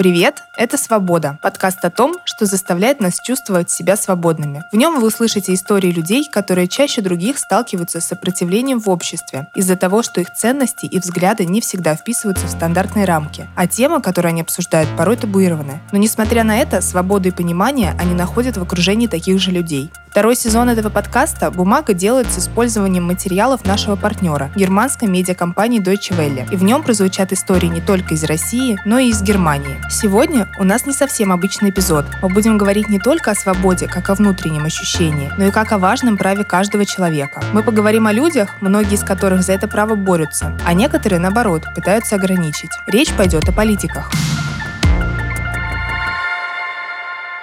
Привет, это «Свобода» — подкаст о том, что заставляет нас чувствовать себя свободными. В нем вы услышите истории людей, которые чаще других сталкиваются с сопротивлением в обществе из-за того, что их ценности и взгляды не всегда вписываются в стандартные рамки, а темы, которые они обсуждают, порой табуированы. Но несмотря на это, свободу и понимание они находят в окружении таких же людей. Второй сезон этого подкаста «Бумага» делает с использованием материалов нашего партнера, германской медиакомпании Deutsche Welle. И в нем прозвучат истории не только из России, но и из Германии. Сегодня у нас не совсем обычный эпизод. Мы будем говорить не только о свободе, как о внутреннем ощущении, но и как о важном праве каждого человека. Мы поговорим о людях, многие из которых за это право борются, а некоторые, наоборот, пытаются ограничить. Речь пойдет о политиках.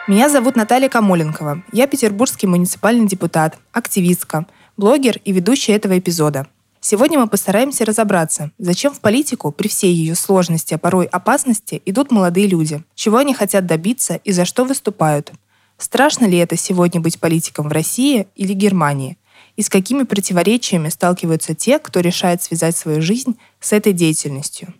Меня зовут Наталья Камоленкова. Я петербургский муниципальный депутат, активистка, блогер и ведущая этого эпизода. Сегодня мы постараемся разобраться, зачем в политику при всей ее сложности, а порой опасности, идут молодые люди, чего они хотят добиться и за что выступают. Страшно ли это сегодня быть политиком в России или Германии? И с какими противоречиями сталкиваются те, кто решает связать свою жизнь с этой деятельностью?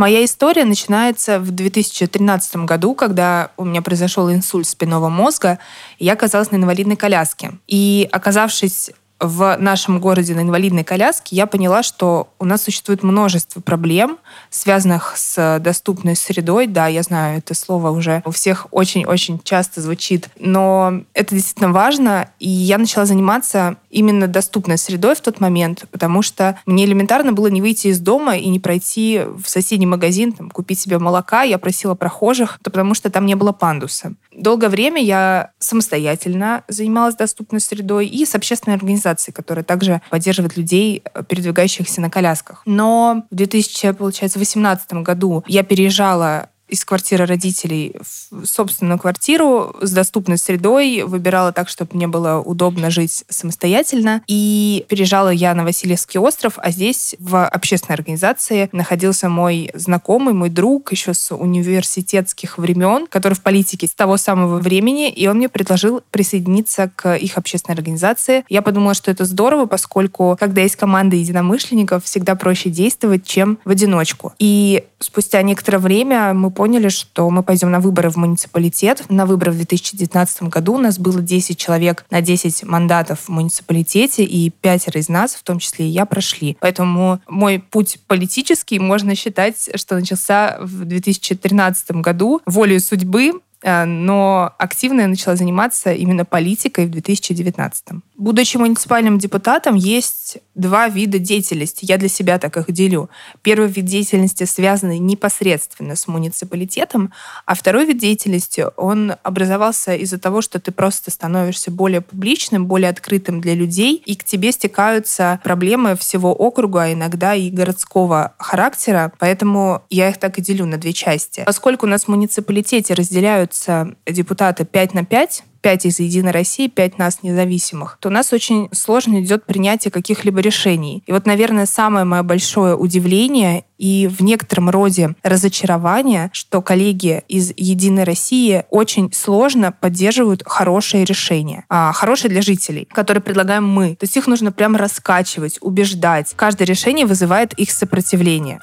Моя история начинается в 2013 году, когда у меня произошел инсульт спинного мозга, и я оказалась на инвалидной коляске. И оказавшись в нашем городе на инвалидной коляске, я поняла, что у нас существует множество проблем, связанных с доступной средой. Да, я знаю, это слово уже у всех очень-очень часто звучит, но это действительно важно. И я начала заниматься именно доступной средой в тот момент, потому что мне элементарно было не выйти из дома и не пройти в соседний магазин, там, купить себе молока. Я просила прохожих, потому что там не было пандуса. Долгое время я самостоятельно занималась доступной средой и с общественной организацией, которая также поддерживает людей, э, передвигающихся на колясках. Но в 2018 году я переезжала из квартиры родителей в собственную квартиру с доступной средой, выбирала так, чтобы мне было удобно жить самостоятельно. И переезжала я на Васильевский остров, а здесь в общественной организации находился мой знакомый, мой друг еще с университетских времен, который в политике с того самого времени, и он мне предложил присоединиться к их общественной организации. Я подумала, что это здорово, поскольку когда есть команда единомышленников, всегда проще действовать, чем в одиночку. И спустя некоторое время мы поняли, что мы пойдем на выборы в муниципалитет. На выборы в 2019 году у нас было 10 человек на 10 мандатов в муниципалитете, и пятеро из нас, в том числе и я, прошли. Поэтому мой путь политический можно считать, что начался в 2013 году волей судьбы, но активно я начала заниматься именно политикой в 2019. Будучи муниципальным депутатом, есть два вида деятельности. Я для себя так их делю. Первый вид деятельности связанный непосредственно с муниципалитетом, а второй вид деятельности, он образовался из-за того, что ты просто становишься более публичным, более открытым для людей, и к тебе стекаются проблемы всего округа, а иногда и городского характера. Поэтому я их так и делю на две части. Поскольку у нас в муниципалитете разделяют выбираются депутаты 5 на 5, 5 из «Единой России», 5 нас независимых, то у нас очень сложно идет принятие каких-либо решений. И вот, наверное, самое мое большое удивление и в некотором роде разочарование, что коллеги из «Единой России» очень сложно поддерживают хорошие решения. А, хорошие для жителей, которые предлагаем мы. То есть их нужно прямо раскачивать, убеждать. Каждое решение вызывает их сопротивление.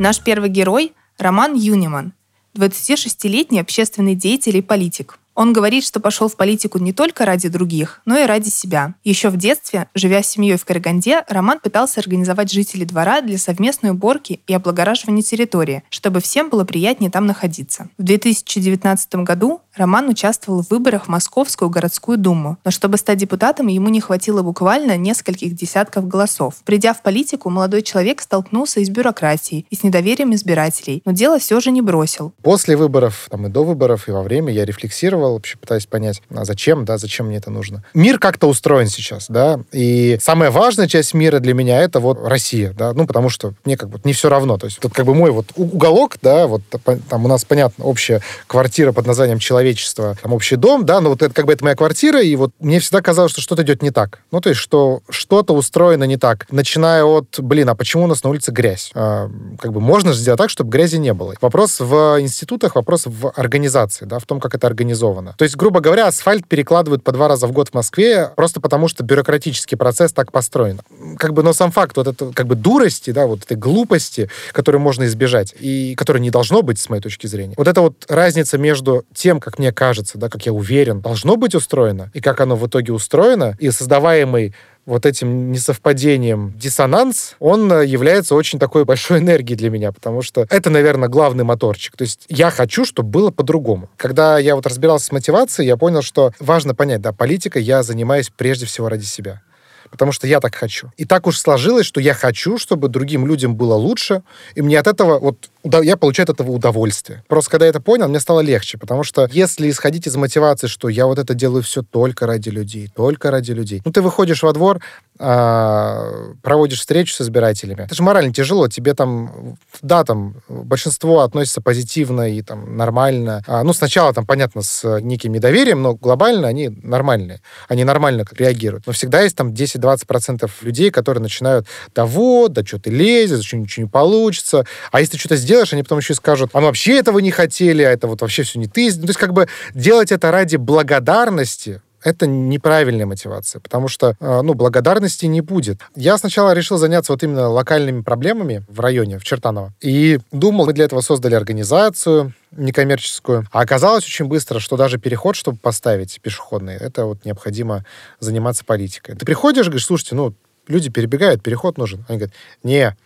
Наш первый герой – Роман Юниман, 26-летний общественный деятель и политик. Он говорит, что пошел в политику не только ради других, но и ради себя. Еще в детстве, живя с семьей в Караганде, Роман пытался организовать жителей двора для совместной уборки и облагораживания территории, чтобы всем было приятнее там находиться. В 2019 году Роман участвовал в выборах в Московскую городскую думу, но чтобы стать депутатом, ему не хватило буквально нескольких десятков голосов. Придя в политику, молодой человек столкнулся и с бюрократией, и с недоверием избирателей, но дело все же не бросил. После выборов, там и до выборов, и во время я рефлексировал делал, вообще пытаюсь понять, а зачем, да, зачем мне это нужно. Мир как-то устроен сейчас, да, и самая важная часть мира для меня это вот Россия, да, ну, потому что мне как бы не все равно, то есть тут как бы мой вот уголок, да, вот там у нас, понятно, общая квартира под названием человечество, там общий дом, да, но вот это как бы это моя квартира, и вот мне всегда казалось, что что-то идет не так. Ну, то есть, что что-то устроено не так. Начиная от, блин, а почему у нас на улице грязь? А, как бы можно же сделать так, чтобы грязи не было. Вопрос в институтах, вопрос в организации, да, в том, как это организовано организовано. То есть, грубо говоря, асфальт перекладывают по два раза в год в Москве просто потому, что бюрократический процесс так построен. Как бы, но сам факт вот это как бы дурости, да, вот этой глупости, которую можно избежать и которой не должно быть, с моей точки зрения. Вот эта вот разница между тем, как мне кажется, да, как я уверен, должно быть устроено, и как оно в итоге устроено, и создаваемый вот этим несовпадением диссонанс, он э, является очень такой большой энергией для меня, потому что это, наверное, главный моторчик. То есть я хочу, чтобы было по-другому. Когда я вот разбирался с мотивацией, я понял, что важно понять, да, политика я занимаюсь прежде всего ради себя потому что я так хочу. И так уж сложилось, что я хочу, чтобы другим людям было лучше, и мне от этого, вот, я получаю от этого удовольствие. Просто когда я это понял, мне стало легче, потому что если исходить из мотивации, что я вот это делаю все только ради людей, только ради людей, ну, ты выходишь во двор, а, проводишь встречу с избирателями. Это же морально тяжело. Тебе там, да, там большинство относится позитивно и там нормально. А, ну, сначала там, понятно, с неким недоверием, но глобально они нормальные. Они нормально реагируют. Но всегда есть там 10-20% людей, которые начинают, да вот, да что ты лезешь, что ничего не получится. А если ты что-то сделаешь, они потом еще и скажут, а мы вообще этого не хотели, а это вот вообще все не ты. Ну, то есть как бы делать это ради благодарности, это неправильная мотивация, потому что, э, ну, благодарности не будет. Я сначала решил заняться вот именно локальными проблемами в районе, в Чертаново, и думал, мы для этого создали организацию некоммерческую. А оказалось очень быстро, что даже переход, чтобы поставить пешеходный, это вот необходимо заниматься политикой. Ты приходишь, говоришь, слушайте, ну, люди перебегают, переход нужен. Они говорят, не,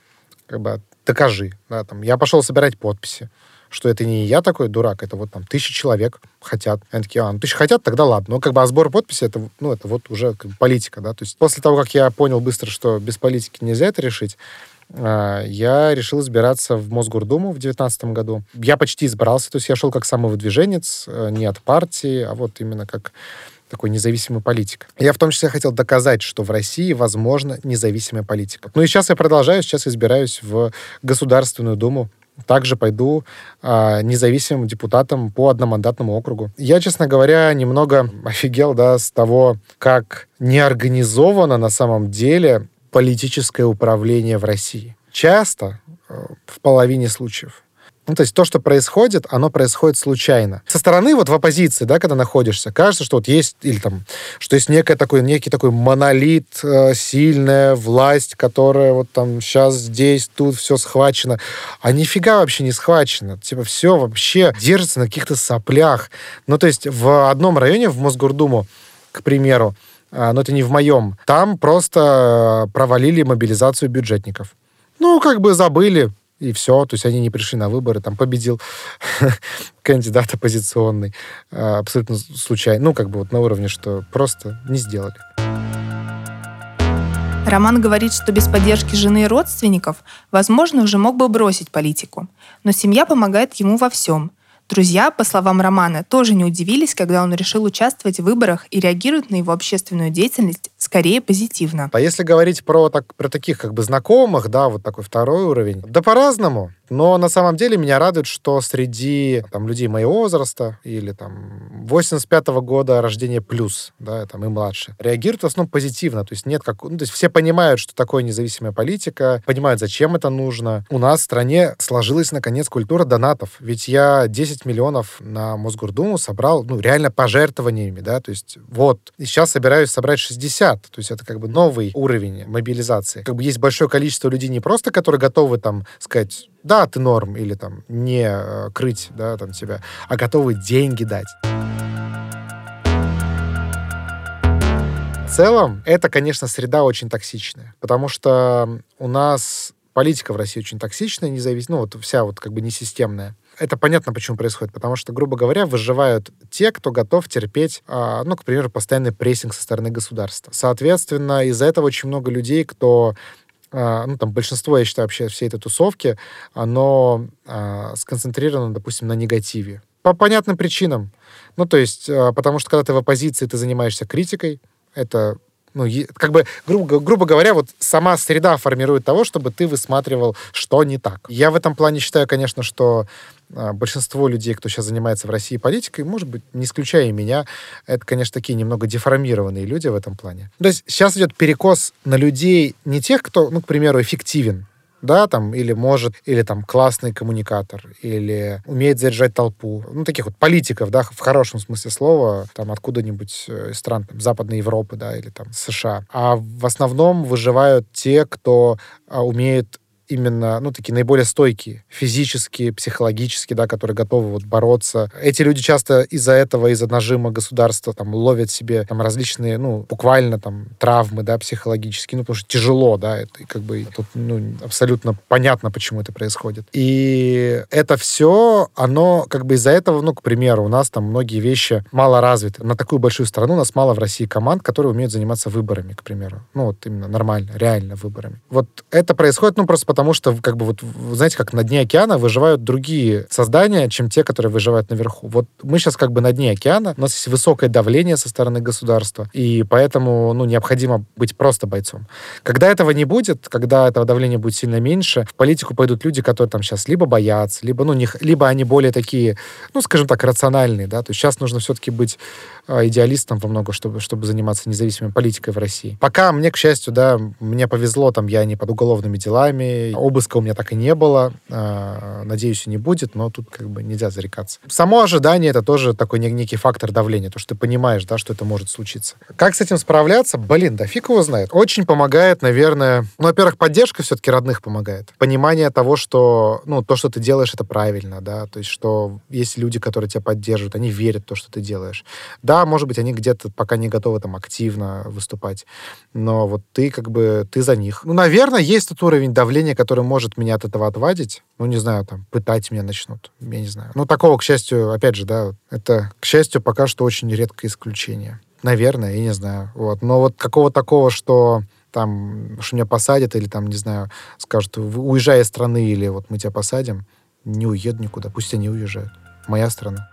как бы докажи. Да, там, я пошел собирать подписи что это не я такой дурак, это вот там тысячи человек хотят. Они такие, а, ну тысячи хотят, тогда ладно. Но как бы а сбор подписи, это, ну, это вот уже как бы политика, да. То есть после того, как я понял быстро, что без политики нельзя это решить, а, я решил избираться в Мосгордуму в 2019 году. Я почти избрался, то есть я шел как самовыдвиженец, э, не от партии, а вот именно как такой независимый политик. Я в том числе хотел доказать, что в России возможна независимая политика. Ну и сейчас я продолжаю, сейчас избираюсь в Государственную Думу также пойду э, независимым депутатом по одномандатному округу. Я, честно говоря, немного офигел да, с того, как неорганизовано на самом деле политическое управление в России. Часто, э, в половине случаев, ну, то есть то, что происходит, оно происходит случайно. Со стороны, вот в оппозиции, да, когда находишься, кажется, что вот есть, или там, что есть некая такой, некий такой монолит, э, сильная власть, которая вот там сейчас здесь, тут все схвачено. А нифига вообще не схвачено. Типа все вообще держится на каких-то соплях. Ну, то есть в одном районе, в Мосгордуму, к примеру, э, но это не в моем, там просто провалили мобилизацию бюджетников. Ну, как бы забыли, и все. То есть они не пришли на выборы, там победил кандидат оппозиционный а, абсолютно случайно. Ну, как бы вот на уровне, что просто не сделали. Роман говорит, что без поддержки жены и родственников, возможно, уже мог бы бросить политику. Но семья помогает ему во всем. Друзья, по словам Романа, тоже не удивились, когда он решил участвовать в выборах и реагируют на его общественную деятельность скорее позитивно. А если говорить про, так, про таких как бы знакомых, да, вот такой второй уровень, да по-разному. Но на самом деле меня радует, что среди там, людей моего возраста или там 85 -го года рождения плюс, да, там и младше, реагируют в основном позитивно. То есть нет как... Ну, то есть все понимают, что такое независимая политика, понимают, зачем это нужно. У нас в стране сложилась, наконец, культура донатов. Ведь я 10 миллионов на Мосгордуму собрал, ну, реально пожертвованиями, да, то есть вот. И сейчас собираюсь собрать 60. То есть это как бы новый уровень мобилизации. Как бы есть большое количество людей не просто, которые готовы там сказать, да, ты норм, или там не э, крыть, да, там тебя, а готовы деньги дать. В целом, это, конечно, среда очень токсичная, потому что у нас политика в России очень токсичная, независимо, ну, вот вся вот как бы несистемная. Это понятно, почему происходит, потому что, грубо говоря, выживают те, кто готов терпеть, а, ну, к примеру, постоянный прессинг со стороны государства. Соответственно, из-за этого очень много людей, кто ну, там, большинство, я считаю, вообще всей этой тусовки, оно а, сконцентрировано, допустим, на негативе. По понятным причинам. Ну, то есть, а, потому что когда ты в оппозиции, ты занимаешься критикой, это ну, как бы, грубо, грубо говоря, вот сама среда формирует того, чтобы ты высматривал, что не так. Я в этом плане считаю, конечно, что а, большинство людей, кто сейчас занимается в России политикой, может быть, не исключая меня, это, конечно, такие немного деформированные люди в этом плане. То есть сейчас идет перекос на людей не тех, кто, ну, к примеру, эффективен, да, там, или может, или там классный коммуникатор, или умеет заряжать толпу. Ну, таких вот политиков, да, в хорошем смысле слова, там, откуда-нибудь э, из стран там, Западной Европы, да, или там США. А в основном выживают те, кто а, умеет именно, ну, такие наиболее стойкие, физически, психологически, да, которые готовы вот бороться. Эти люди часто из-за этого, из-за нажима государства там ловят себе там различные, ну, буквально там травмы, да, психологические, ну, потому что тяжело, да, это как бы тут, ну, абсолютно понятно, почему это происходит. И это все, оно как бы из-за этого, ну, к примеру, у нас там многие вещи мало развиты. На такую большую страну у нас мало в России команд, которые умеют заниматься выборами, к примеру. Ну, вот именно нормально, реально выборами. Вот это происходит, ну, просто потому что, как бы, вот, знаете, как на дне океана выживают другие создания, чем те, которые выживают наверху. Вот мы сейчас как бы на дне океана, у нас есть высокое давление со стороны государства, и поэтому, ну, необходимо быть просто бойцом. Когда этого не будет, когда этого давления будет сильно меньше, в политику пойдут люди, которые там сейчас либо боятся, либо, ну, не, либо они более такие, ну, скажем так, рациональные, да, то есть сейчас нужно все-таки быть э, идеалистом во много, чтобы, чтобы заниматься независимой политикой в России. Пока мне, к счастью, да, мне повезло, там, я не под уголовными делами, Обыска у меня так и не было. А, надеюсь, и не будет, но тут как бы нельзя зарекаться. Само ожидание — это тоже такой некий фактор давления, то, что ты понимаешь, да, что это может случиться. Как с этим справляться? Блин, да фиг его знает. Очень помогает, наверное... Ну, во-первых, поддержка все-таки родных помогает. Понимание того, что, ну, то, что ты делаешь, это правильно, да, то есть, что есть люди, которые тебя поддерживают, они верят в то, что ты делаешь. Да, может быть, они где-то пока не готовы там активно выступать, но вот ты как бы, ты за них. Ну, наверное, есть тот уровень давления, давление, которое может меня от этого отвадить, ну, не знаю, там, пытать меня начнут, я не знаю. Ну, такого, к счастью, опять же, да, это, к счастью, пока что очень редкое исключение. Наверное, я не знаю. Вот. Но вот какого такого, что там, что меня посадят или там, не знаю, скажут, уезжай из страны или вот мы тебя посадим, не уеду никуда, пусть они уезжают. Моя страна.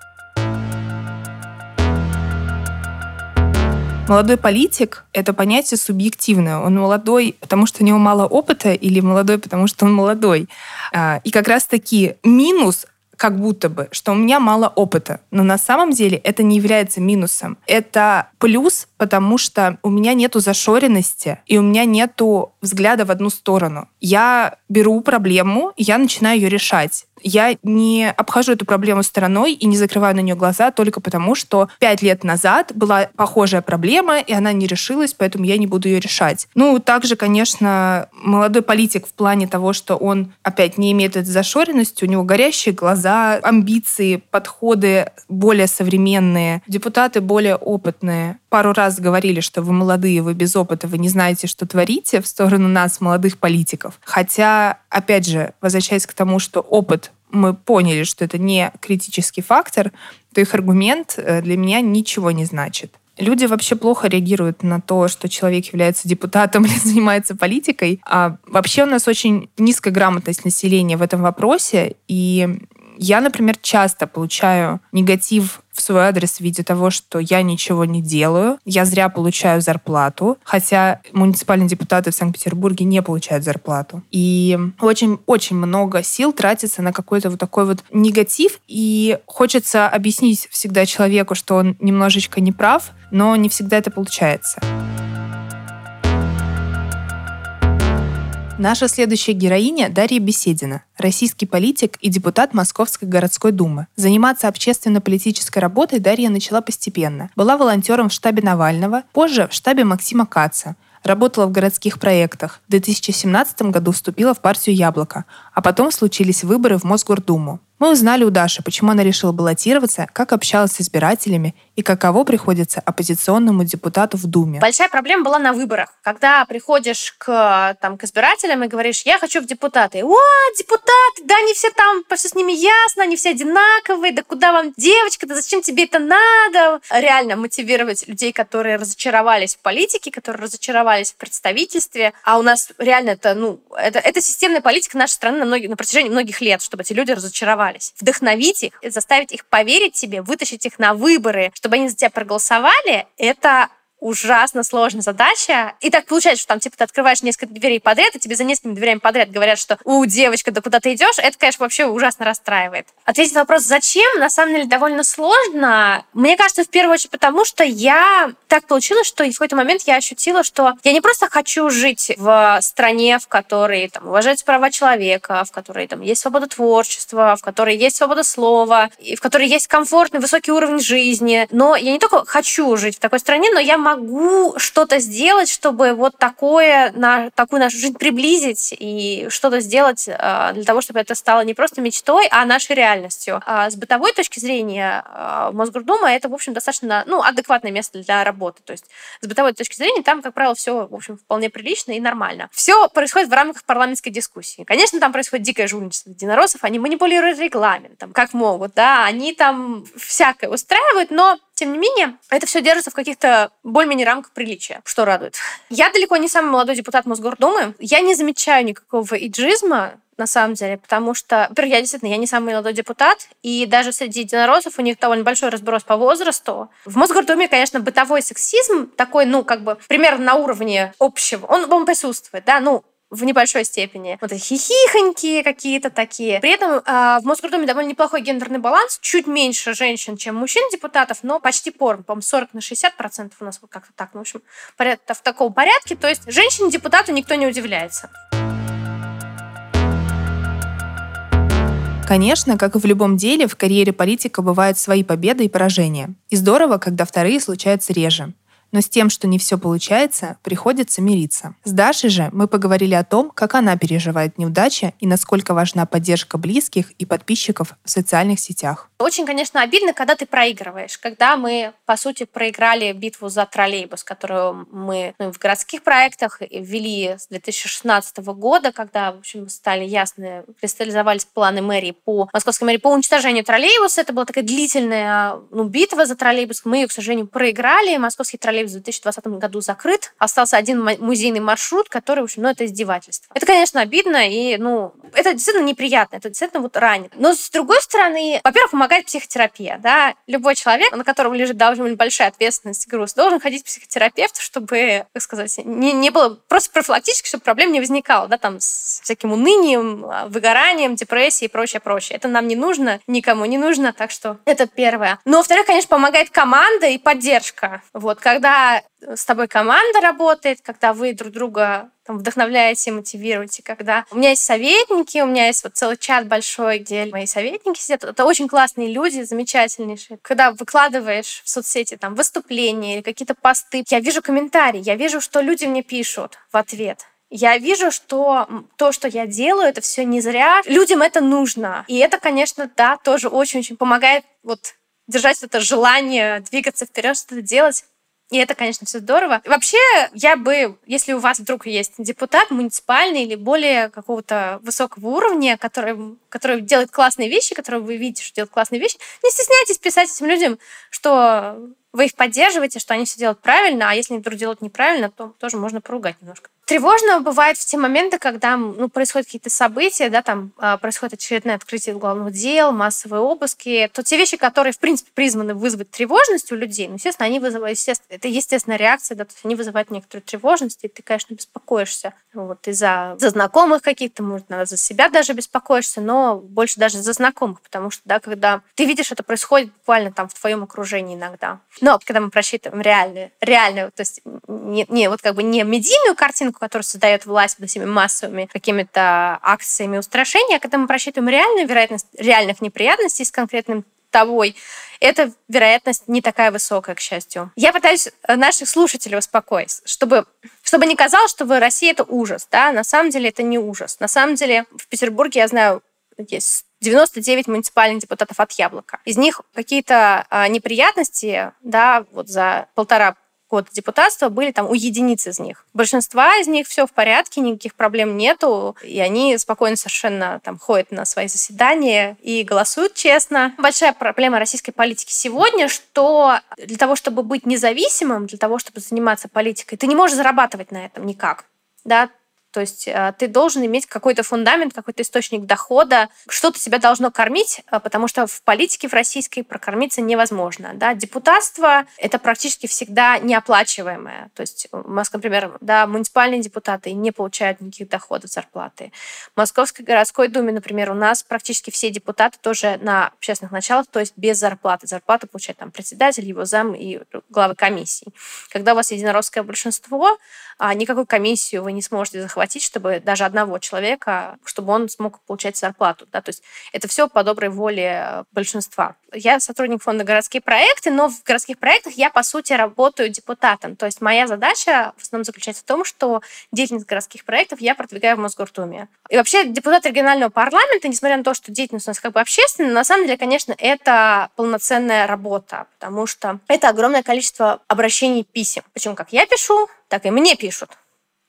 Молодой политик — это понятие субъективное. Он молодой, потому что у него мало опыта, или молодой, потому что он молодой. А, и как раз-таки минус как будто бы, что у меня мало опыта. Но на самом деле это не является минусом. Это плюс, потому что у меня нету зашоренности, и у меня нету взгляда в одну сторону. Я беру проблему, я начинаю ее решать я не обхожу эту проблему стороной и не закрываю на нее глаза только потому, что пять лет назад была похожая проблема, и она не решилась, поэтому я не буду ее решать. Ну, также, конечно, молодой политик в плане того, что он опять не имеет этой зашоренности, у него горящие глаза, амбиции, подходы более современные, депутаты более опытные. Пару раз говорили, что вы молодые, вы без опыта, вы не знаете, что творите в сторону нас, молодых политиков. Хотя, опять же, возвращаясь к тому, что опыт мы поняли, что это не критический фактор, то их аргумент э, для меня ничего не значит. Люди вообще плохо реагируют на то, что человек является депутатом или занимается политикой. А вообще у нас очень низкая грамотность населения в этом вопросе, и я, например, часто получаю негатив в свой адрес в виде того, что я ничего не делаю, я зря получаю зарплату, хотя муниципальные депутаты в Санкт-Петербурге не получают зарплату. И очень-очень много сил тратится на какой-то вот такой вот негатив, и хочется объяснить всегда человеку, что он немножечко неправ, но не всегда это получается. Наша следующая героиня – Дарья Беседина, российский политик и депутат Московской городской думы. Заниматься общественно-политической работой Дарья начала постепенно. Была волонтером в штабе Навального, позже в штабе Максима Каца, работала в городских проектах. В 2017 году вступила в партию «Яблоко», а потом случились выборы в Мосгордуму. Мы узнали у Даши, почему она решила баллотироваться, как общалась с избирателями и каково приходится оппозиционному депутату в Думе. Большая проблема была на выборах. Когда приходишь к, там, к избирателям и говоришь, я хочу в депутаты. О, депутаты, да они все там, все с ними ясно, они все одинаковые, да куда вам девочка, да зачем тебе это надо? Реально мотивировать людей, которые разочаровались в политике, которые разочаровались в представительстве. А у нас реально это, ну, это, это системная политика нашей страны на, многие, на протяжении многих лет, чтобы эти люди разочаровались оставались. Вдохновить их, заставить их поверить тебе, вытащить их на выборы, чтобы они за тебя проголосовали, это ужасно сложная задача. И так получается, что там, типа, ты открываешь несколько дверей подряд, и тебе за несколькими дверями подряд говорят, что «У, девочка, да куда ты идешь?» Это, конечно, вообще ужасно расстраивает. Ответить на вопрос «Зачем?» на самом деле довольно сложно. Мне кажется, в первую очередь потому, что я... Так получилось, что в какой-то момент я ощутила, что я не просто хочу жить в стране, в которой там, уважаются права человека, в которой там есть свобода творчества, в которой есть свобода слова, и в которой есть комфортный, высокий уровень жизни. Но я не только хочу жить в такой стране, но я могу что-то сделать, чтобы вот такое, на, такую нашу жизнь приблизить и что-то сделать э, для того, чтобы это стало не просто мечтой, а нашей реальностью. А с бытовой точки зрения э, Мосгордума это, в общем, достаточно ну, адекватное место для работы. То есть с бытовой точки зрения там, как правило, все, в общем, вполне прилично и нормально. Все происходит в рамках парламентской дискуссии. Конечно, там происходит дикое жульничество единороссов, они манипулируют регламентом, как могут, да, они там всякое устраивают, но тем не менее, это все держится в каких-то более-менее рамках приличия, что радует. Я далеко не самый молодой депутат Мосгордумы. Я не замечаю никакого иджизма, на самом деле, потому что, во-первых, я действительно, я не самый молодой депутат, и даже среди единороссов у них довольно большой разброс по возрасту. В Мосгордуме, конечно, бытовой сексизм такой, ну, как бы, примерно на уровне общего, он, он присутствует, да, ну, в небольшой степени. Вот хихихонькие какие-то такие. При этом э, в Мосгордуме довольно неплохой гендерный баланс. Чуть меньше женщин, чем мужчин-депутатов, но почти порно. По-моему, 40 на 60 процентов у нас вот как-то так. Ну, в общем, в таком порядке. То есть женщине-депутату никто не удивляется. Конечно, как и в любом деле, в карьере политика бывают свои победы и поражения. И здорово, когда вторые случаются реже но с тем, что не все получается, приходится мириться. С Дашей же мы поговорили о том, как она переживает неудачи и насколько важна поддержка близких и подписчиков в социальных сетях. Очень, конечно, обидно, когда ты проигрываешь. Когда мы, по сути, проиграли битву за троллейбус, которую мы ну, в городских проектах ввели с 2016 года, когда, в общем, стали ясны, кристаллизовались планы мэрии по московской мэрии по уничтожению троллейбуса. Это была такая длительная ну, битва за троллейбус. Мы ее, к сожалению, проиграли. Московский троллейбус в 2020 году закрыт. Остался один музейный маршрут, который, в общем, ну, это издевательство. Это, конечно, обидно, и, ну, это действительно неприятно, это действительно вот ранит. Но, с другой стороны, во-первых, помогает психотерапия, да. Любой человек, на котором лежит довольно большая ответственность и груз, должен ходить к психотерапевту, чтобы, как сказать, не, не было просто профилактически, чтобы проблем не возникало, да, там, с всяким унынием, выгоранием, депрессией и прочее, прочее. Это нам не нужно, никому не нужно, так что это первое. Но, во-вторых, конечно, помогает команда и поддержка. Вот, когда с тобой команда работает, когда вы друг друга там, вдохновляете, мотивируете, когда у меня есть советники, у меня есть вот целый чат большой, где мои советники сидят. Это очень классные люди, замечательнейшие. Когда выкладываешь в соцсети там выступления или какие-то посты, я вижу комментарии, я вижу, что люди мне пишут в ответ. Я вижу, что то, что я делаю, это все не зря. Людям это нужно. И это, конечно, да, тоже очень-очень помогает вот держать это желание двигаться вперед, что-то делать. И это, конечно, все здорово. Вообще, я бы, если у вас вдруг есть депутат муниципальный или более какого-то высокого уровня, который, который делает классные вещи, которые вы видите, что делает классные вещи, не стесняйтесь писать этим людям, что вы их поддерживаете, что они все делают правильно, а если они вдруг делают неправильно, то тоже можно поругать немножко. Тревожно бывает в те моменты, когда ну, происходят какие-то события, да, там э, происходит очередное открытие уголовных дел, массовые обыски, то те вещи, которые, в принципе, призваны вызвать тревожность у людей, ну, естественно, они вызывают, естественно, это естественная реакция, да, то есть они вызывают некоторую тревожность, и ты, конечно, беспокоишься. Вот, и за, за знакомых каких-то, может, надо за себя даже беспокоишься, но больше даже за знакомых, потому что, да, когда ты видишь, это происходит буквально там в твоем окружении иногда. Но когда мы просчитываем реальную, реальную, то есть не, не вот как бы не медийную картинку, которую создает власть вот этими массовыми какими-то акциями устрашения, когда мы просчитываем реальную вероятность реальных неприятностей с конкретным тобой, эта вероятность не такая высокая, к счастью. Я пытаюсь э, наших слушателей успокоить, чтобы, чтобы не казалось, что в России это ужас. Да? На самом деле это не ужас. На самом деле в Петербурге, я знаю, есть 99 муниципальных депутатов от Яблока. Из них какие-то а, неприятности, да, вот за полтора года депутатства были там у единиц из них. Большинства из них все в порядке, никаких проблем нету, и они спокойно совершенно там ходят на свои заседания и голосуют честно. Большая проблема российской политики сегодня, что для того, чтобы быть независимым, для того, чтобы заниматься политикой, ты не можешь зарабатывать на этом никак. Да, То есть э, ты должен иметь какой-то фундамент, какой-то источник дохода, что-то себя должно кормить, э, потому что в политике в российской прокормиться невозможно. Да? Депутатство — это практически всегда неоплачиваемое. То есть, например, да, муниципальные депутаты не получают никаких доходов, зарплаты. В Московской городской думе, например, у нас практически все депутаты тоже на общественных началах, то есть без зарплаты. Зарплату получает там председатель, его зам и главы комиссий. Когда у вас единоросское большинство, а никакую комиссию вы не сможете захватить, чтобы даже одного человека, чтобы он смог получать зарплату. Да? То есть это все по доброй воле большинства. Я сотрудник фонда «Городские проекты», но в городских проектах я, по сути, работаю депутатом. То есть моя задача в основном заключается в том, что деятельность городских проектов я продвигаю в Мосгортуме. И вообще депутат регионального парламента, несмотря на то, что деятельность у нас как бы общественная, на самом деле, конечно, это полноценная работа, потому что это огромное количество обращений писем. Причем как я пишу, так и мне пишут.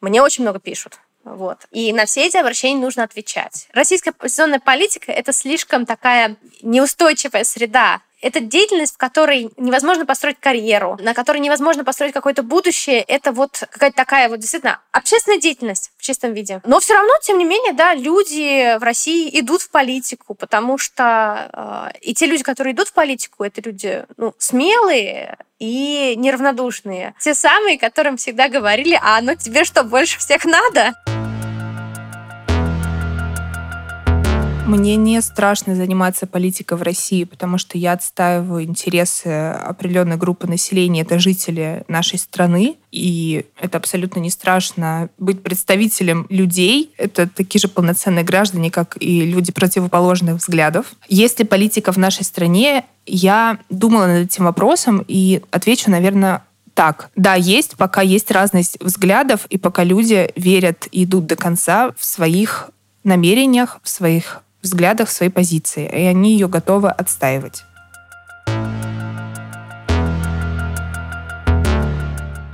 Мне очень много пишут. Вот. И на все эти обращения нужно отвечать. Российская оппозиционная политика — это слишком такая неустойчивая среда. Это деятельность, в которой невозможно построить карьеру, на которой невозможно построить какое-то будущее. Это вот какая-то такая вот действительно общественная деятельность в чистом виде. Но все равно, тем не менее, да, люди в России идут в политику, потому что э, и те люди, которые идут в политику, это люди ну, смелые, и неравнодушные. Те самые, которым всегда говорили, а ну тебе что, больше всех надо? Мне не страшно заниматься политикой в России, потому что я отстаиваю интересы определенной группы населения, это жители нашей страны, и это абсолютно не страшно быть представителем людей. Это такие же полноценные граждане, как и люди противоположных взглядов. Есть ли политика в нашей стране? Я думала над этим вопросом и отвечу, наверное, так, да, есть, пока есть разность взглядов, и пока люди верят и идут до конца в своих намерениях, в своих взглядах, своей позиции, и они ее готовы отстаивать.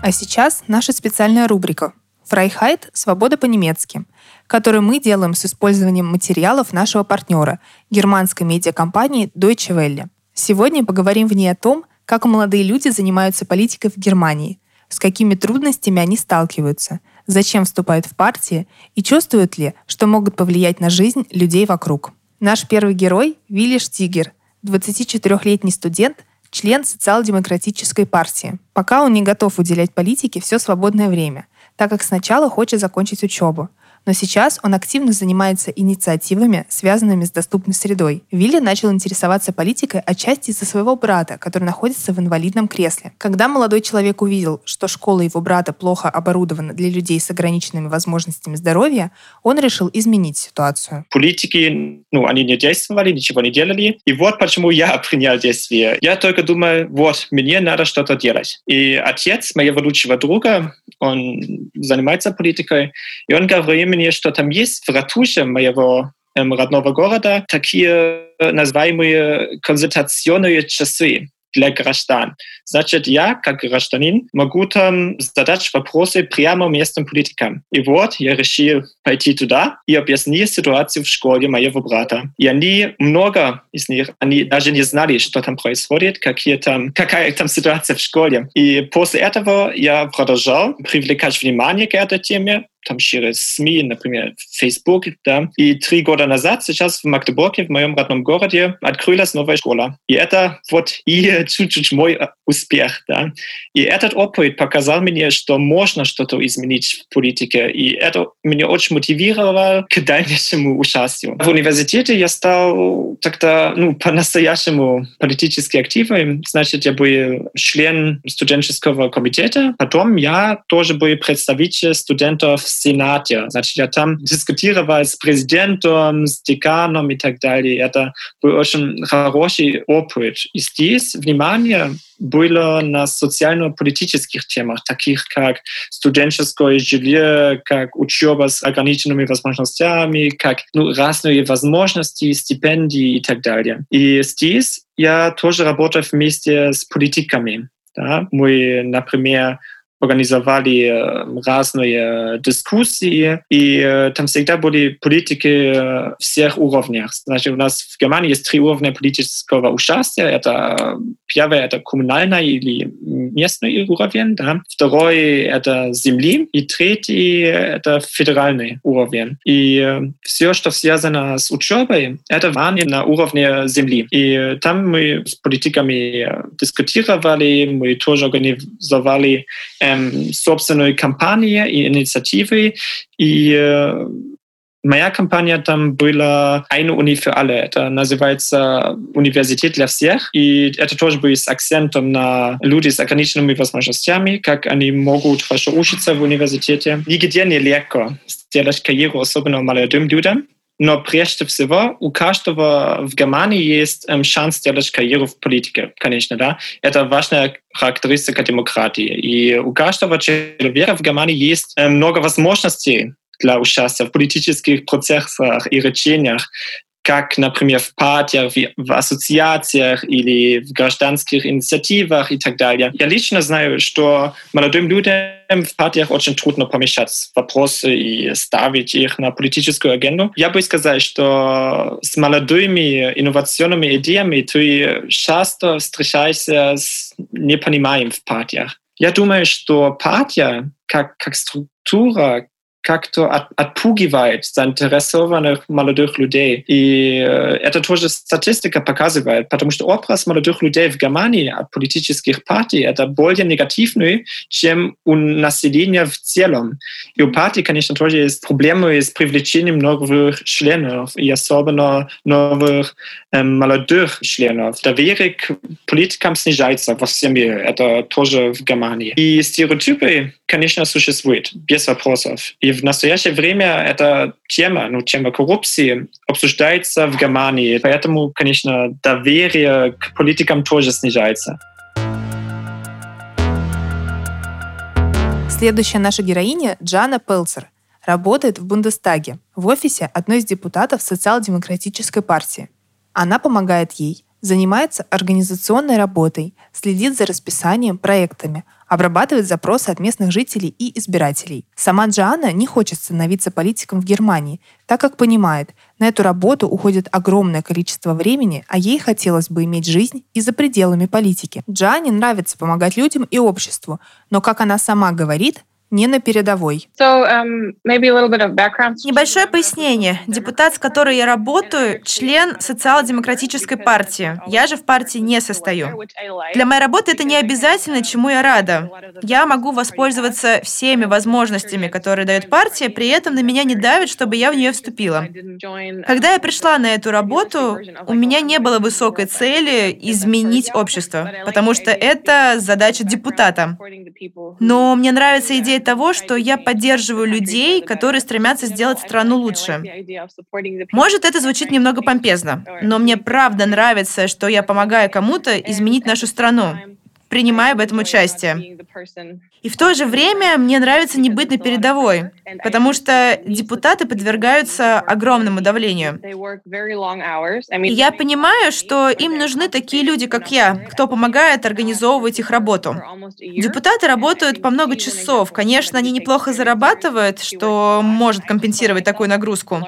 А сейчас наша специальная рубрика «Freiheit. Свобода по-немецки», которую мы делаем с использованием материалов нашего партнера, германской медиакомпании Deutsche Welle. Сегодня поговорим в ней о том, как молодые люди занимаются политикой в Германии, с какими трудностями они сталкиваются, зачем вступают в партии и чувствуют ли, что могут повлиять на жизнь людей вокруг. Наш первый герой – Вилли Штигер, 24-летний студент, член социал-демократической партии. Пока он не готов уделять политике все свободное время, так как сначала хочет закончить учебу, но сейчас он активно занимается инициативами, связанными с доступной средой. Вилли начал интересоваться политикой отчасти из-за своего брата, который находится в инвалидном кресле. Когда молодой человек увидел, что школа его брата плохо оборудована для людей с ограниченными возможностями здоровья, он решил изменить ситуацию. Политики, ну, они не действовали, ничего не делали. И вот почему я принял действие. Я только думаю, вот, мне надо что-то делать. И отец моего лучшего друга, он занимается политикой, и он говорит мне, что там есть в ратуше моего эм, родного города такие называемые консультационные часы для граждан. Значит, я, как гражданин, могу там задать вопросы прямо местным политикам. И вот я решил пойти туда и объяснить ситуацию в школе моего брата. И они, много из них, они даже не знали, что там происходит, какие там, какая там ситуация в школе. И после этого я продолжал привлекать внимание к этой теме, там через СМИ, например, Facebook, да. И три года назад, сейчас в Магдебурге, в моем родном городе, открылась новая школа. И это вот и чуть-чуть мой успех, да. И этот опыт показал мне, что можно что-то изменить в политике. И это меня очень мотивировало к дальнейшему участию. В университете я стал тогда, ну, по-настоящему политически активным. Значит, я был член студенческого комитета. Потом я тоже был представитель студентов Сенате. Значит, я там дискутировал с президентом, с деканом и так далее. Это был очень хороший опыт. И здесь внимание было на социально-политических темах, таких как студенческое жилье, как учеба с ограниченными возможностями, как ну, разные возможности, стипендии и так далее. И здесь я тоже работаю вместе с политиками. Да? Мы, например, организовали разные дискуссии, и там всегда были политики всех уровней. Значит, у нас в Германии есть три уровня политического участия. Это первое — это коммунальный или местный уровень, да. второй — это земли, и третий — это федеральный уровень. И все, что связано с учебой, это на уровне земли. И там мы с политиками дискутировали, мы тоже организовали эм, собственную кампанию и инициативы. И э, моя компания там была «Eine Uni für alle». Это называется «Университет для всех». И это тоже было с акцентом на люди с ограниченными возможностями, как они могут хорошо учиться в университете. Нигде не легко сделать карьеру, особенно молодым людям. Но прежде всего у каждого в Германии есть эм, шанс сделать карьеру в политике, конечно, да. Это важная характеристика демократии. И у каждого человека в Германии есть эм, много возможностей для участия в политических процессах и решениях как, например, в партиях, в ассоциациях или в гражданских инициативах и так далее. Я лично знаю, что молодым людям в партиях очень трудно помещать вопросы и ставить их на политическую агенду. Я бы сказал, что с молодыми инновационными идеями ты часто встречаешься с непониманием в партиях. Я думаю, что партия как, как структура, как-то от, отпугивает заинтересованных молодых людей. И это тоже статистика показывает, потому что образ молодых людей в Германии от политических партий это более негативный, чем у населения в целом. И у партий, конечно, тоже есть проблемы с привлечением новых членов, и особенно новых эм, молодых членов. Доверие к политикам снижается во всем мире. Это тоже в Германии. И стереотипы, конечно, существуют, без вопросов. И в настоящее время эта тема, ну, тема коррупции обсуждается в Германии. Поэтому, конечно, доверие к политикам тоже снижается. Следующая наша героиня Джана Пелцер. Работает в Бундестаге, в офисе одной из депутатов социал-демократической партии. Она помогает ей, занимается организационной работой, следит за расписанием, проектами – обрабатывает запросы от местных жителей и избирателей. Сама Джоанна не хочет становиться политиком в Германии, так как понимает, на эту работу уходит огромное количество времени, а ей хотелось бы иметь жизнь и за пределами политики. Джоанне нравится помогать людям и обществу, но, как она сама говорит, не на передовой. So, um, Небольшое пояснение. Депутат, с которой я работаю, член социал-демократической партии. Я же в партии не состою. Для моей работы это не обязательно, чему я рада. Я могу воспользоваться всеми возможностями, которые дает партия, при этом на меня не давит, чтобы я в нее вступила. Когда я пришла на эту работу, у меня не было высокой цели изменить общество, потому что это задача депутата. Но мне нравится идея того, что я поддерживаю людей, которые стремятся сделать страну лучше. Может, это звучит немного помпезно, но мне правда нравится, что я помогаю кому-то изменить нашу страну, принимая в этом участие. И в то же время мне нравится не быть на передовой, потому что депутаты подвергаются огромному давлению. И я понимаю, что им нужны такие люди, как я, кто помогает организовывать их работу. Депутаты работают по много часов. Конечно, они неплохо зарабатывают, что может компенсировать такую нагрузку.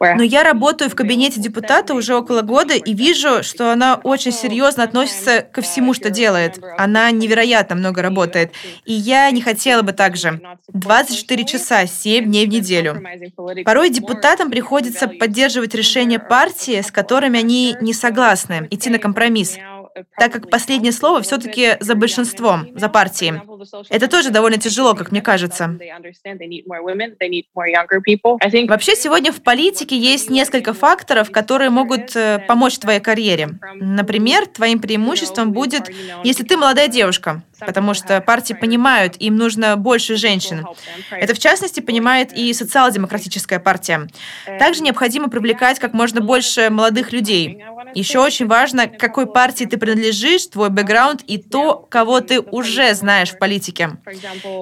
Но я работаю в кабинете депутата уже около года и вижу, что она очень серьезно относится ко всему, что делает. Она невероятно много работает. И я не хотела бы так же. 24 часа, 7 дней в неделю. Порой депутатам приходится поддерживать решения партии, с которыми они не согласны, идти на компромисс так как последнее слово все-таки за большинством, за партией. Это тоже довольно тяжело, как мне кажется. Вообще сегодня в политике есть несколько факторов, которые могут э, помочь твоей карьере. Например, твоим преимуществом будет, если ты молодая девушка, потому что партии понимают, им нужно больше женщин. Это, в частности, понимает и социал-демократическая партия. Также необходимо привлекать как можно больше молодых людей. Еще очень важно, к какой партии ты принадлежишь, твой бэкграунд и то, кого ты уже знаешь в политике.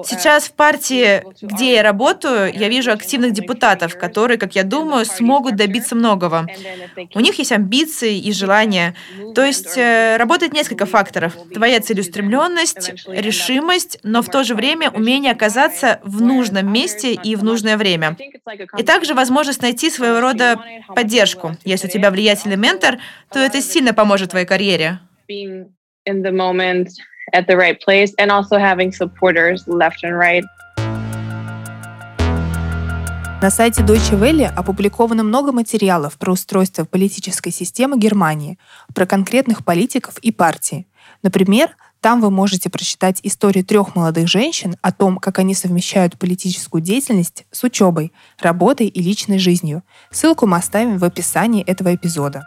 Сейчас в партии, где я работаю, я вижу активных депутатов, которые, как я думаю, смогут добиться многого. У них есть амбиции и желания. То есть э, работает несколько факторов. Твоя целеустремленность, решимость, но в то же время умение оказаться в нужном месте и в нужное время. И также возможность найти своего рода поддержку. Если у тебя влиятельный ментор, то это сильно поможет твоей карьере. At the right place and also having supporters left and right. На сайте Deutsche Welle опубликовано много материалов про устройство политической системы Германии, про конкретных политиков и партии. Например, там вы можете прочитать историю трех молодых женщин о том, как они совмещают политическую деятельность с учебой, работой и личной жизнью. Ссылку мы оставим в описании этого эпизода.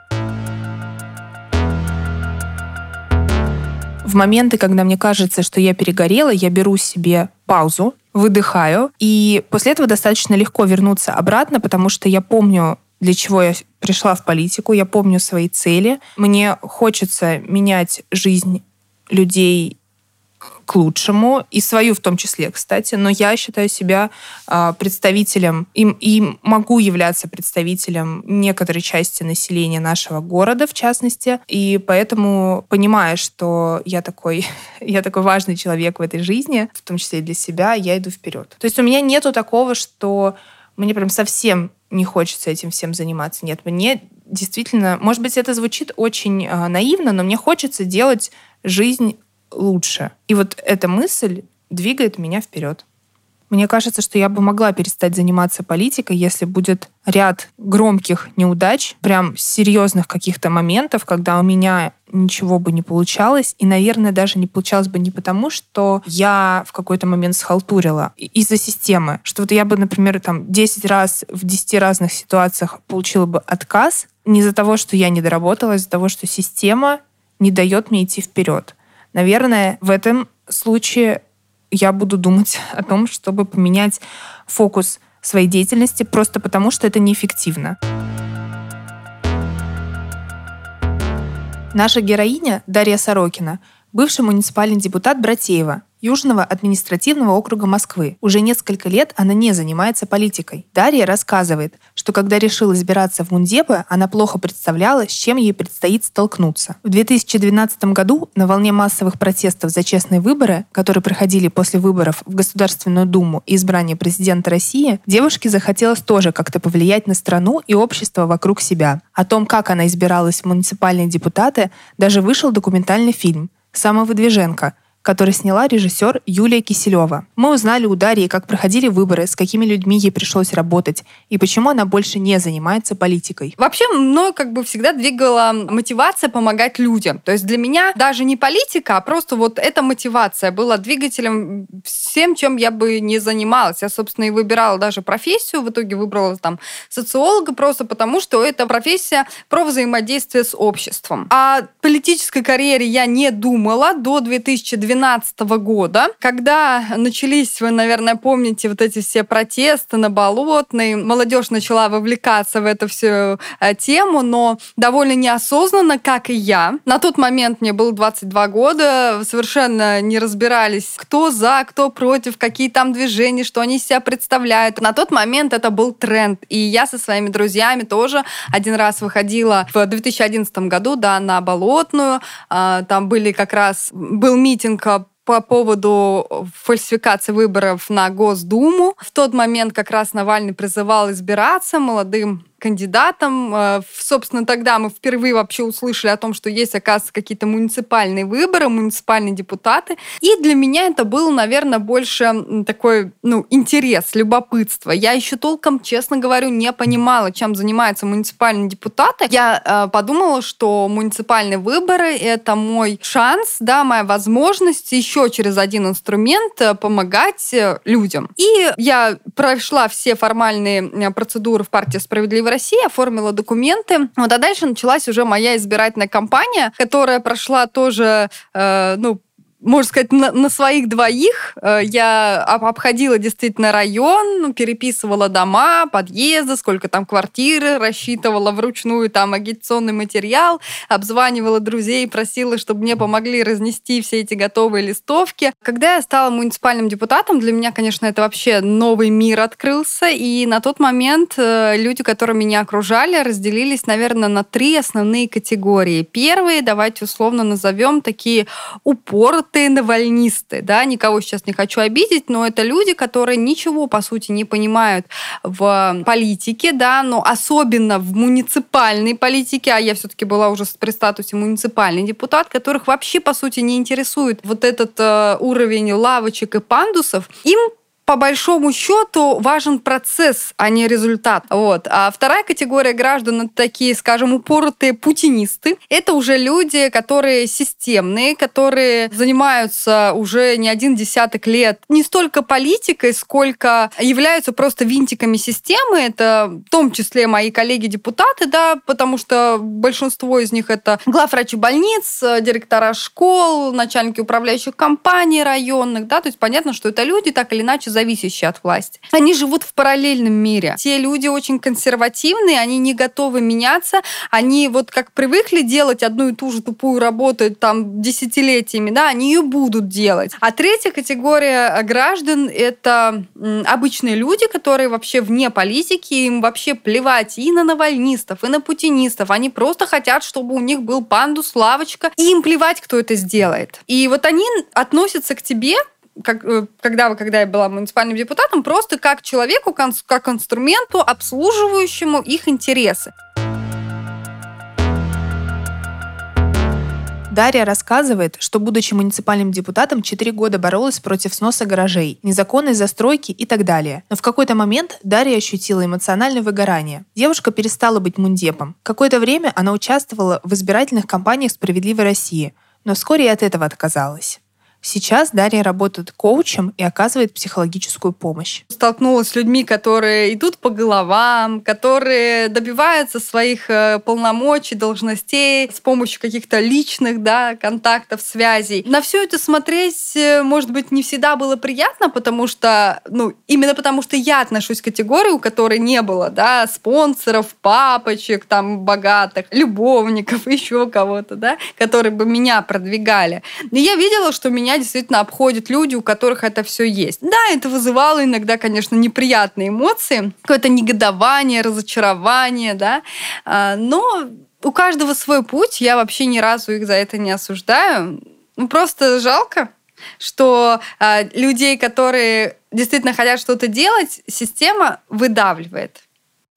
В моменты, когда мне кажется, что я перегорела, я беру себе паузу, выдыхаю, и после этого достаточно легко вернуться обратно, потому что я помню, для чего я пришла в политику, я помню свои цели. Мне хочется менять жизнь людей к лучшему, и свою в том числе, кстати, но я считаю себя э, представителем и, и могу являться представителем некоторой части населения нашего города, в частности, и поэтому, понимая, что я такой, я такой важный человек в этой жизни, в том числе и для себя, я иду вперед. То есть у меня нету такого, что мне прям совсем не хочется этим всем заниматься. Нет, мне действительно, может быть, это звучит очень э, наивно, но мне хочется делать жизнь лучше. И вот эта мысль двигает меня вперед. Мне кажется, что я бы могла перестать заниматься политикой, если будет ряд громких неудач, прям серьезных каких-то моментов, когда у меня ничего бы не получалось. И, наверное, даже не получалось бы не потому, что я в какой-то момент схалтурила из-за системы. Что вот я бы, например, там 10 раз в 10 разных ситуациях получила бы отказ не из-за того, что я не доработала, а из-за того, что система не дает мне идти вперед. Наверное, в этом случае я буду думать о том, чтобы поменять фокус своей деятельности просто потому, что это неэффективно. Наша героиня Дарья Сорокина, бывший муниципальный депутат Братеева, Южного административного округа Москвы. Уже несколько лет она не занимается политикой. Дарья рассказывает, что когда решила избираться в Мундепы, она плохо представляла, с чем ей предстоит столкнуться. В 2012 году на волне массовых протестов за честные выборы, которые проходили после выборов в Государственную Думу и избрания президента России, девушке захотелось тоже как-то повлиять на страну и общество вокруг себя. О том, как она избиралась в муниципальные депутаты, даже вышел документальный фильм «Самовыдвиженка», который сняла режиссер Юлия Киселева. Мы узнали у Дарьи, как проходили выборы, с какими людьми ей пришлось работать и почему она больше не занимается политикой. Вообще, мной как бы всегда двигала мотивация помогать людям. То есть для меня даже не политика, а просто вот эта мотивация была двигателем всем, чем я бы не занималась. Я, собственно, и выбирала даже профессию, в итоге выбрала там социолога просто потому, что это профессия про взаимодействие с обществом. О политической карьере я не думала до 2012 2012 года, когда начались, вы, наверное, помните, вот эти все протесты на Болотной, молодежь начала вовлекаться в эту всю э, тему, но довольно неосознанно, как и я. На тот момент мне было 22 года, совершенно не разбирались, кто за, кто против, какие там движения, что они себя представляют. На тот момент это был тренд, и я со своими друзьями тоже один раз выходила в 2011 году, да, на Болотную, а, там были как раз, был митинг митинг по поводу фальсификации выборов на Госдуму. В тот момент как раз Навальный призывал избираться молодым кандидатом. Э, собственно, тогда мы впервые вообще услышали о том, что есть, оказывается, какие-то муниципальные выборы, муниципальные депутаты. И для меня это был, наверное, больше такой, ну, интерес, любопытство. Я еще толком, честно говорю, не понимала, чем занимаются муниципальные депутаты. Я э, подумала, что муниципальные выборы — это мой шанс, да, моя возможность еще через один инструмент э, помогать э, людям. И я прошла все формальные процедуры в партии «Справедливая России, оформила документы. Вот, а дальше началась уже моя избирательная кампания, которая прошла тоже, э, ну, можно сказать, на, на своих двоих. Э, я обходила действительно район, ну, переписывала дома, подъезды, сколько там квартиры, рассчитывала вручную там агитационный материал, обзванивала друзей, просила, чтобы мне помогли разнести все эти готовые листовки. Когда я стала муниципальным депутатом, для меня, конечно, это вообще новый мир открылся, и на тот момент э, люди, которые меня окружали, разделились, наверное, на три основные категории. Первые, давайте условно назовем такие упоротые навальнисты, да, никого сейчас не хочу обидеть, но это люди, которые ничего, по сути, не понимают в политике, да, но особенно в муниципальной политике, а я все-таки была уже при статусе муниципальный депутат, которых вообще, по сути, не интересует вот этот э, уровень лавочек и пандусов, им по большому счету важен процесс, а не результат. Вот. А вторая категория граждан это такие, скажем, упоротые путинисты. Это уже люди, которые системные, которые занимаются уже не один десяток лет не столько политикой, сколько являются просто винтиками системы. Это в том числе мои коллеги-депутаты, да, потому что большинство из них это главврачи больниц, директора школ, начальники управляющих компаний районных, да, то есть понятно, что это люди так или иначе зависящие от власти. Они живут в параллельном мире. Те люди очень консервативные, они не готовы меняться, они вот как привыкли делать одну и ту же тупую работу там десятилетиями, да, они ее будут делать. А третья категория граждан — это обычные люди, которые вообще вне политики, им вообще плевать и на навальнистов, и на путинистов. Они просто хотят, чтобы у них был пандус, лавочка, и им плевать, кто это сделает. И вот они относятся к тебе как, э, когда, когда я была муниципальным депутатом, просто как человеку, как инструменту, обслуживающему их интересы. Дарья рассказывает, что, будучи муниципальным депутатом, 4 года боролась против сноса гаражей, незаконной застройки и так далее. Но в какой-то момент Дарья ощутила эмоциональное выгорание. Девушка перестала быть мундепом. Какое-то время она участвовала в избирательных кампаниях «Справедливой России», но вскоре и от этого отказалась. Сейчас Дарья работает коучем и оказывает психологическую помощь. Столкнулась с людьми, которые идут по головам, которые добиваются своих э, полномочий, должностей с помощью каких-то личных да, контактов, связей. На все это смотреть, э, может быть, не всегда было приятно, потому что, ну, именно потому что я отношусь к категории, у которой не было, да, спонсоров, папочек, там, богатых, любовников, еще кого-то, да, которые бы меня продвигали. Но я видела, что меня меня действительно обходят люди, у которых это все есть. Да, это вызывало иногда, конечно, неприятные эмоции, какое-то негодование, разочарование, да, а, но у каждого свой путь, я вообще ни разу их за это не осуждаю. Ну, просто жалко, что э, людей, которые действительно хотят что-то делать, система выдавливает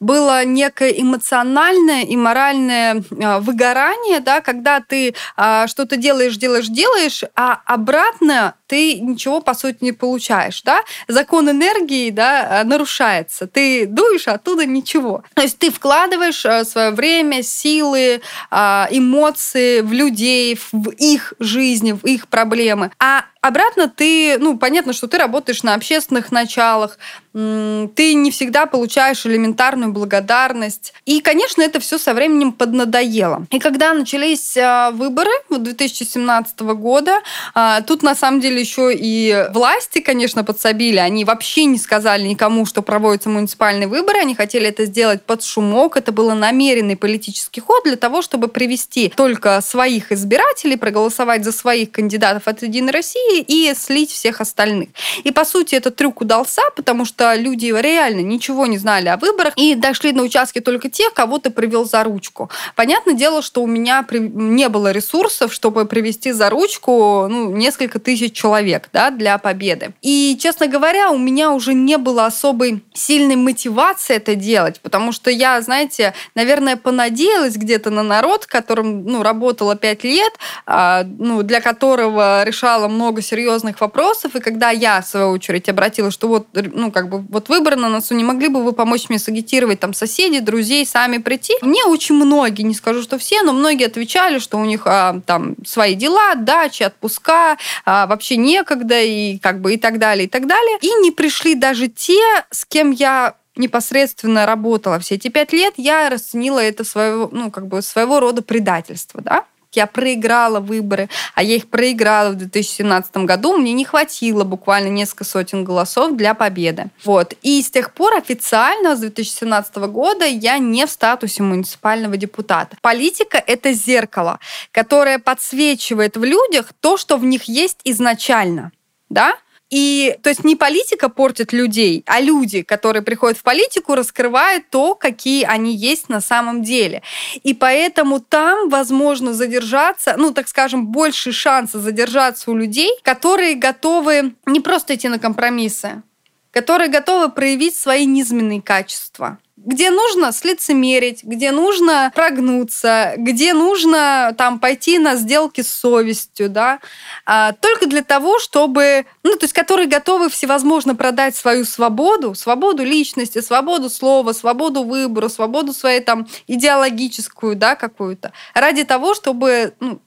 было некое эмоциональное и моральное а, выгорание, да, когда ты а, что-то делаешь, делаешь, делаешь, а обратно ты ничего, по сути, не получаешь, да? Закон энергии, да, нарушается. Ты дуешь, а оттуда ничего. То есть ты вкладываешь а, свое время, силы, эмоции в людей, в их жизни, в их проблемы, а обратно ты, ну, понятно, что ты работаешь на общественных началах, ты не всегда получаешь элементарную благодарность. И, конечно, это все со временем поднадоело. И когда начались а, выборы 2017 года, а, тут на самом деле еще и власти, конечно, подсобили. Они вообще не сказали никому, что проводятся муниципальные выборы. Они хотели это сделать под шумок. Это был намеренный политический ход для того, чтобы привести только своих избирателей, проголосовать за своих кандидатов от «Единой России» и слить всех остальных. И, по сути, этот трюк удался, потому что люди реально ничего не знали о выборах и дошли на участки только тех, кого ты привел за ручку. Понятное дело, что у меня не было ресурсов, чтобы привести за ручку ну, несколько тысяч человек да, для победы. И, честно говоря, у меня уже не было особой сильной мотивации это делать, потому что я, знаете, наверное, понадеялась где-то на народ, которым ну, работала пять лет, а, ну, для которого решала много серьезных вопросов. И когда я, в свою очередь, обратилась, что вот, ну, как бы, вот выборы на не могли бы вы помочь мне сагитировать там соседей, друзей, сами прийти? Мне очень многие, не скажу, что все, но многие отвечали, что у них а, там свои дела, дачи, отпуска, а, вообще некогда, и как бы и так далее, и так далее. И не пришли даже те, с кем я непосредственно работала все эти пять лет, я расценила это своего, ну, как бы своего рода предательство, да. Я проиграла выборы, а я их проиграла в 2017 году, мне не хватило буквально несколько сотен голосов для победы. Вот. И с тех пор официально с 2017 года я не в статусе муниципального депутата. Политика — это зеркало, которое подсвечивает в людях то, что в них есть изначально. Да? И то есть не политика портит людей, а люди, которые приходят в политику, раскрывают то, какие они есть на самом деле. И поэтому там возможно задержаться, ну, так скажем, больше шанса задержаться у людей, которые готовы не просто идти на компромиссы, которые готовы проявить свои низменные качества где нужно слицемерить, где нужно прогнуться, где нужно там пойти на сделки с совестью, да, а, только для того, чтобы, ну, то есть, которые готовы всевозможно продать свою свободу, свободу личности, свободу слова, свободу выбора, свободу своей там идеологическую, да, какую-то, ради того, чтобы ну,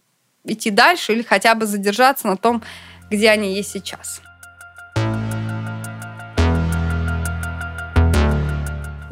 идти дальше или хотя бы задержаться на том, где они есть сейчас.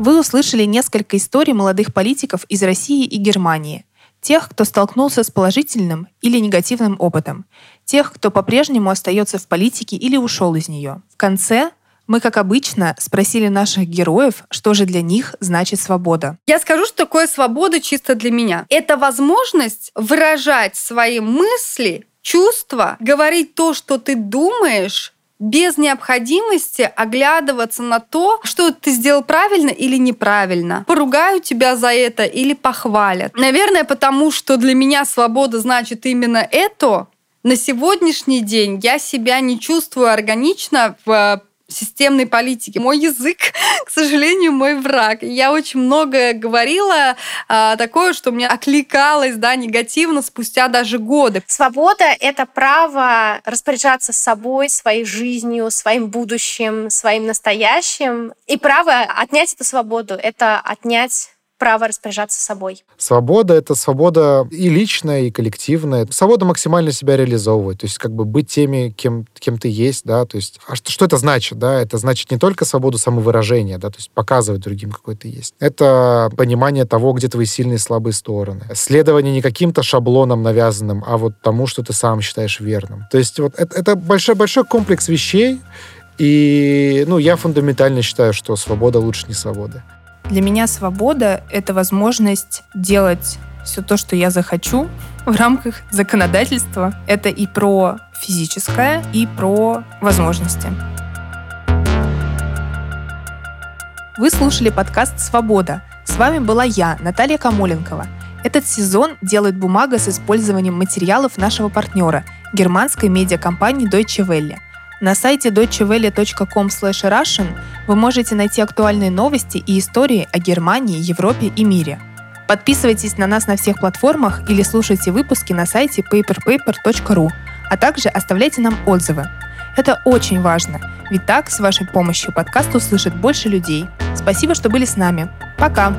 Вы услышали несколько историй молодых политиков из России и Германии. Тех, кто столкнулся с положительным или негативным опытом. Тех, кто по-прежнему остается в политике или ушел из нее. В конце мы, как обычно, спросили наших героев, что же для них значит свобода. Я скажу, что такое свобода чисто для меня. Это возможность выражать свои мысли, чувства, говорить то, что ты думаешь, без необходимости оглядываться на то, что ты сделал правильно или неправильно. Поругают тебя за это или похвалят. Наверное, потому что для меня свобода значит именно это. На сегодняшний день я себя не чувствую органично в системной политики. Мой язык, к сожалению, мой враг. Я очень много говорила а, такое, что мне окликалось, да, негативно спустя даже годы. Свобода — это право распоряжаться собой, своей жизнью, своим будущим, своим настоящим. И право отнять эту свободу — это отнять право распоряжаться собой. Свобода — это свобода и личная, и коллективная. Свобода максимально себя реализовывать, то есть как бы быть теми, кем, кем ты есть, да, то есть... А что, что это значит, да? Это значит не только свободу самовыражения, да, то есть показывать другим, какой ты есть. Это понимание того, где твои сильные и слабые стороны. Следование не каким-то шаблонам навязанным, а вот тому, что ты сам считаешь верным. То есть вот это, это большой-большой комплекс вещей, и, ну, я фундаментально считаю, что свобода лучше не свобода. Для меня свобода — это возможность делать все то, что я захочу в рамках законодательства. Это и про физическое, и про возможности. Вы слушали подкаст «Свобода». С вами была я, Наталья Камоленкова. Этот сезон делает бумага с использованием материалов нашего партнера, германской медиакомпании Deutsche Welle. На сайте deutschewelle.com russian вы можете найти актуальные новости и истории о Германии, Европе и мире. Подписывайтесь на нас на всех платформах или слушайте выпуски на сайте paperpaper.ru, а также оставляйте нам отзывы. Это очень важно, ведь так с вашей помощью подкаст услышит больше людей. Спасибо, что были с нами. Пока!